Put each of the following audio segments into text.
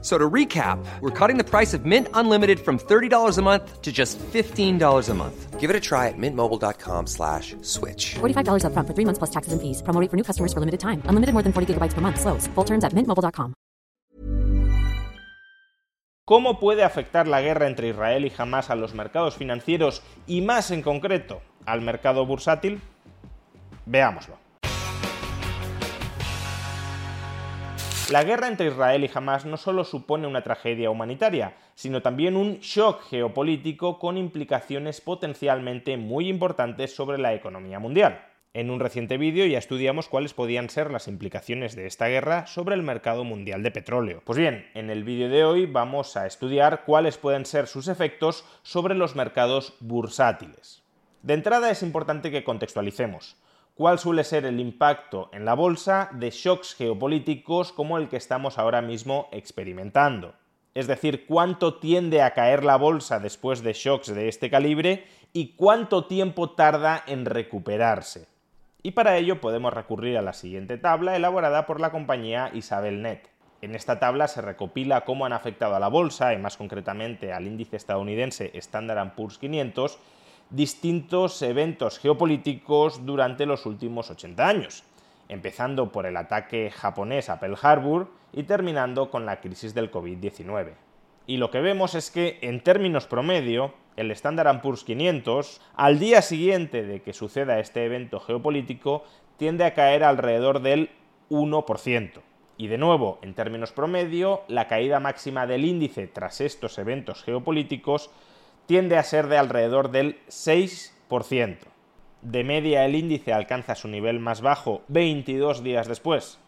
So to recap, we're cutting the price of Mint Unlimited from $30 a month to just $15 a month. Give it a try at mintmobile.com slash switch. $45 upfront for three months plus taxes and fees. Promo rate for new customers for limited time. Unlimited more than 40 gigabytes per month. Slows. Full terms at mintmobile.com. ¿Cómo puede afectar la guerra entre Israel y Hamas a los mercados financieros y más en concreto al mercado bursátil? Veámoslo. La guerra entre Israel y Hamas no solo supone una tragedia humanitaria, sino también un shock geopolítico con implicaciones potencialmente muy importantes sobre la economía mundial. En un reciente vídeo ya estudiamos cuáles podían ser las implicaciones de esta guerra sobre el mercado mundial de petróleo. Pues bien, en el vídeo de hoy vamos a estudiar cuáles pueden ser sus efectos sobre los mercados bursátiles. De entrada es importante que contextualicemos cuál suele ser el impacto en la bolsa de shocks geopolíticos como el que estamos ahora mismo experimentando. Es decir, cuánto tiende a caer la bolsa después de shocks de este calibre y cuánto tiempo tarda en recuperarse. Y para ello podemos recurrir a la siguiente tabla elaborada por la compañía Isabelnet. En esta tabla se recopila cómo han afectado a la bolsa y más concretamente al índice estadounidense Standard Poor's 500 distintos eventos geopolíticos durante los últimos 80 años, empezando por el ataque japonés a Pearl Harbor y terminando con la crisis del COVID-19. Y lo que vemos es que, en términos promedio, el Standard Poor's 500, al día siguiente de que suceda este evento geopolítico, tiende a caer alrededor del 1%. Y de nuevo, en términos promedio, la caída máxima del índice tras estos eventos geopolíticos tiende a ser de alrededor del 6%. De media el índice alcanza su nivel más bajo 22 días después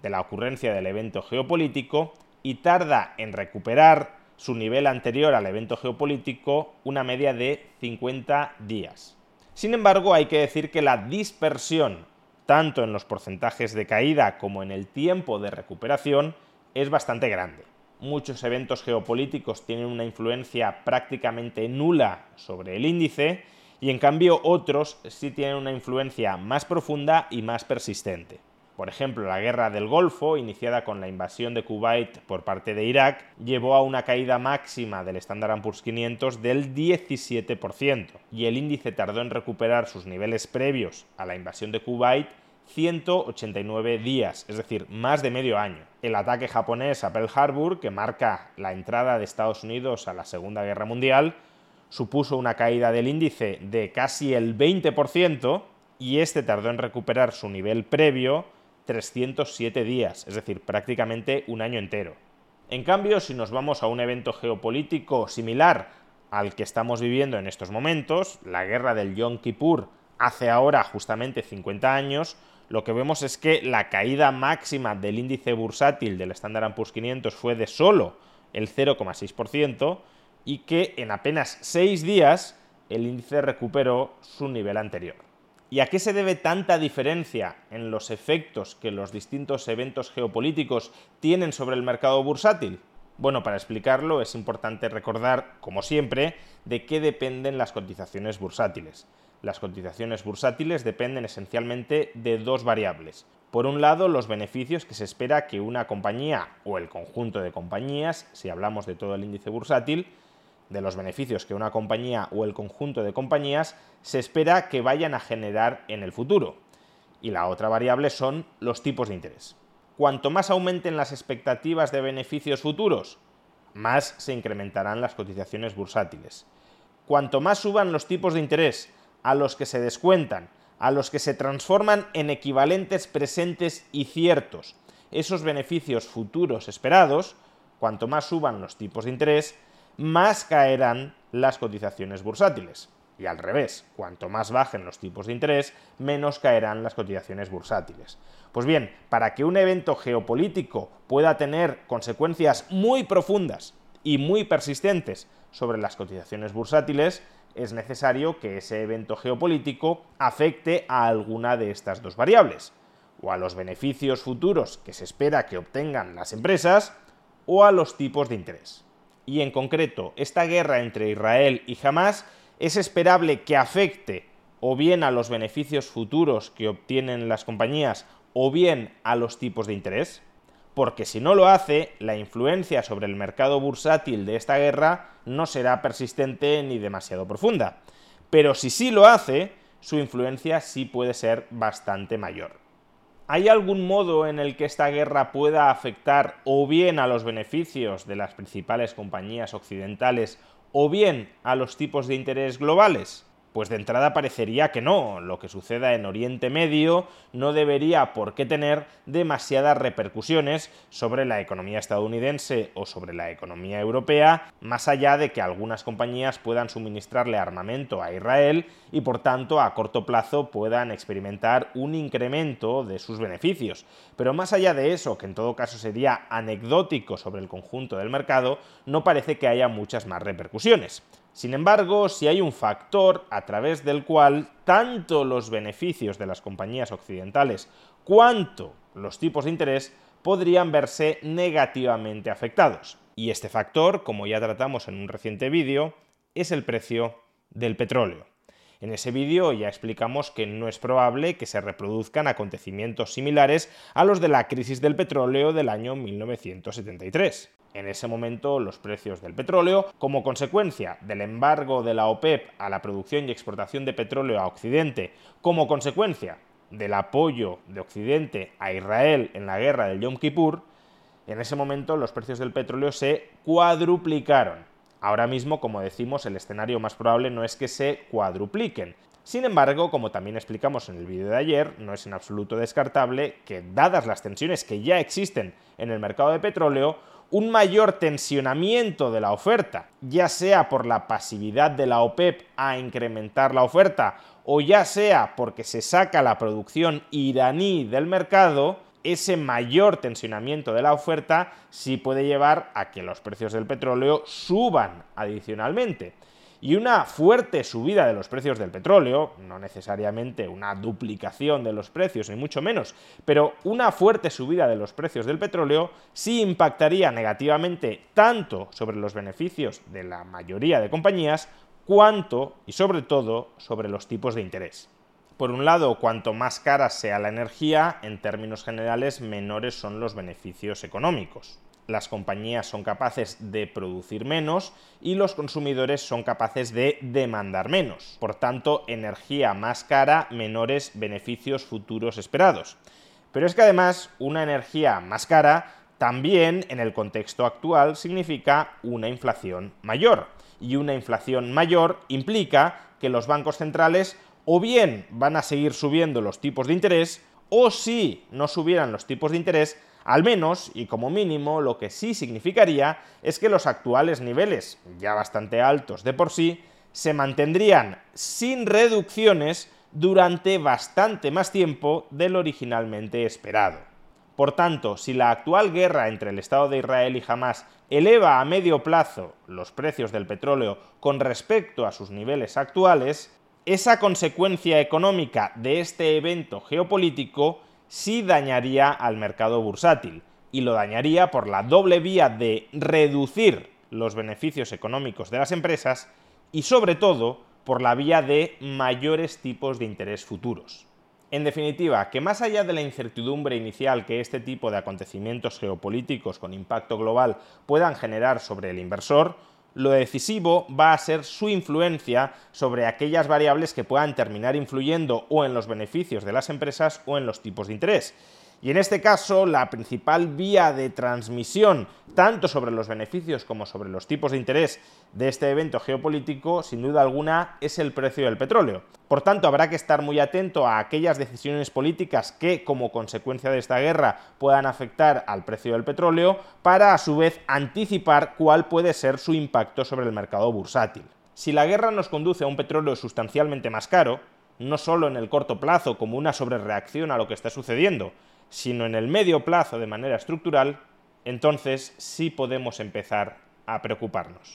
de la ocurrencia del evento geopolítico y tarda en recuperar su nivel anterior al evento geopolítico una media de 50 días. Sin embargo, hay que decir que la dispersión, tanto en los porcentajes de caída como en el tiempo de recuperación, es bastante grande muchos eventos geopolíticos tienen una influencia prácticamente nula sobre el índice y en cambio otros sí tienen una influencia más profunda y más persistente. Por ejemplo, la guerra del Golfo, iniciada con la invasión de Kuwait por parte de Irak, llevó a una caída máxima del Standard Poor's 500 del 17%, y el índice tardó en recuperar sus niveles previos a la invasión de Kuwait 189 días, es decir, más de medio año. El ataque japonés a Pearl Harbor, que marca la entrada de Estados Unidos a la Segunda Guerra Mundial, supuso una caída del índice de casi el 20% y este tardó en recuperar su nivel previo 307 días, es decir, prácticamente un año entero. En cambio, si nos vamos a un evento geopolítico similar al que estamos viviendo en estos momentos, la guerra del Yom Kippur hace ahora justamente 50 años, lo que vemos es que la caída máxima del índice bursátil del Standard Poor's 500 fue de solo el 0,6% y que en apenas 6 días el índice recuperó su nivel anterior. ¿Y a qué se debe tanta diferencia en los efectos que los distintos eventos geopolíticos tienen sobre el mercado bursátil? Bueno, para explicarlo es importante recordar, como siempre, de qué dependen las cotizaciones bursátiles las cotizaciones bursátiles dependen esencialmente de dos variables. Por un lado, los beneficios que se espera que una compañía o el conjunto de compañías, si hablamos de todo el índice bursátil, de los beneficios que una compañía o el conjunto de compañías se espera que vayan a generar en el futuro. Y la otra variable son los tipos de interés. Cuanto más aumenten las expectativas de beneficios futuros, más se incrementarán las cotizaciones bursátiles. Cuanto más suban los tipos de interés, a los que se descuentan, a los que se transforman en equivalentes presentes y ciertos. Esos beneficios futuros esperados, cuanto más suban los tipos de interés, más caerán las cotizaciones bursátiles. Y al revés, cuanto más bajen los tipos de interés, menos caerán las cotizaciones bursátiles. Pues bien, para que un evento geopolítico pueda tener consecuencias muy profundas y muy persistentes sobre las cotizaciones bursátiles, es necesario que ese evento geopolítico afecte a alguna de estas dos variables. o a los beneficios futuros que se espera que obtengan las empresas o a los tipos de interés. Y en concreto, esta guerra entre Israel y Hamas es esperable que afecte o bien a los beneficios futuros que obtienen las compañías o bien a los tipos de interés porque si no lo hace, la influencia sobre el mercado bursátil de esta guerra no será persistente ni demasiado profunda. Pero si sí lo hace, su influencia sí puede ser bastante mayor. ¿Hay algún modo en el que esta guerra pueda afectar o bien a los beneficios de las principales compañías occidentales o bien a los tipos de interés globales? Pues de entrada parecería que no, lo que suceda en Oriente Medio no debería por qué tener demasiadas repercusiones sobre la economía estadounidense o sobre la economía europea, más allá de que algunas compañías puedan suministrarle armamento a Israel y por tanto a corto plazo puedan experimentar un incremento de sus beneficios. Pero más allá de eso, que en todo caso sería anecdótico sobre el conjunto del mercado, no parece que haya muchas más repercusiones. Sin embargo, si hay un factor a través del cual tanto los beneficios de las compañías occidentales cuanto los tipos de interés podrían verse negativamente afectados. Y este factor, como ya tratamos en un reciente vídeo, es el precio del petróleo. En ese vídeo ya explicamos que no es probable que se reproduzcan acontecimientos similares a los de la crisis del petróleo del año 1973 en ese momento los precios del petróleo, como consecuencia del embargo de la OPEP a la producción y exportación de petróleo a Occidente, como consecuencia del apoyo de Occidente a Israel en la guerra del Yom Kippur, en ese momento los precios del petróleo se cuadruplicaron. Ahora mismo, como decimos, el escenario más probable no es que se cuadrupliquen. Sin embargo, como también explicamos en el vídeo de ayer, no es en absoluto descartable que, dadas las tensiones que ya existen en el mercado de petróleo, un mayor tensionamiento de la oferta, ya sea por la pasividad de la OPEP a incrementar la oferta o ya sea porque se saca la producción iraní del mercado, ese mayor tensionamiento de la oferta sí puede llevar a que los precios del petróleo suban adicionalmente y una fuerte subida de los precios del petróleo, no necesariamente una duplicación de los precios, ni mucho menos, pero una fuerte subida de los precios del petróleo sí impactaría negativamente tanto sobre los beneficios de la mayoría de compañías, cuanto y sobre todo sobre los tipos de interés. Por un lado, cuanto más cara sea la energía, en términos generales menores son los beneficios económicos las compañías son capaces de producir menos y los consumidores son capaces de demandar menos. Por tanto, energía más cara, menores beneficios futuros esperados. Pero es que además una energía más cara también en el contexto actual significa una inflación mayor. Y una inflación mayor implica que los bancos centrales o bien van a seguir subiendo los tipos de interés o si no subieran los tipos de interés al menos, y como mínimo, lo que sí significaría es que los actuales niveles, ya bastante altos de por sí, se mantendrían sin reducciones durante bastante más tiempo del originalmente esperado. Por tanto, si la actual guerra entre el Estado de Israel y Hamas eleva a medio plazo los precios del petróleo con respecto a sus niveles actuales, esa consecuencia económica de este evento geopolítico sí dañaría al mercado bursátil, y lo dañaría por la doble vía de reducir los beneficios económicos de las empresas y sobre todo por la vía de mayores tipos de interés futuros. En definitiva, que más allá de la incertidumbre inicial que este tipo de acontecimientos geopolíticos con impacto global puedan generar sobre el inversor, lo decisivo va a ser su influencia sobre aquellas variables que puedan terminar influyendo o en los beneficios de las empresas o en los tipos de interés. Y en este caso, la principal vía de transmisión, tanto sobre los beneficios como sobre los tipos de interés de este evento geopolítico, sin duda alguna, es el precio del petróleo. Por tanto, habrá que estar muy atento a aquellas decisiones políticas que, como consecuencia de esta guerra, puedan afectar al precio del petróleo, para a su vez anticipar cuál puede ser su impacto sobre el mercado bursátil. Si la guerra nos conduce a un petróleo sustancialmente más caro, no solo en el corto plazo como una sobrereacción a lo que está sucediendo, sino en el medio plazo de manera estructural, entonces sí podemos empezar a preocuparnos.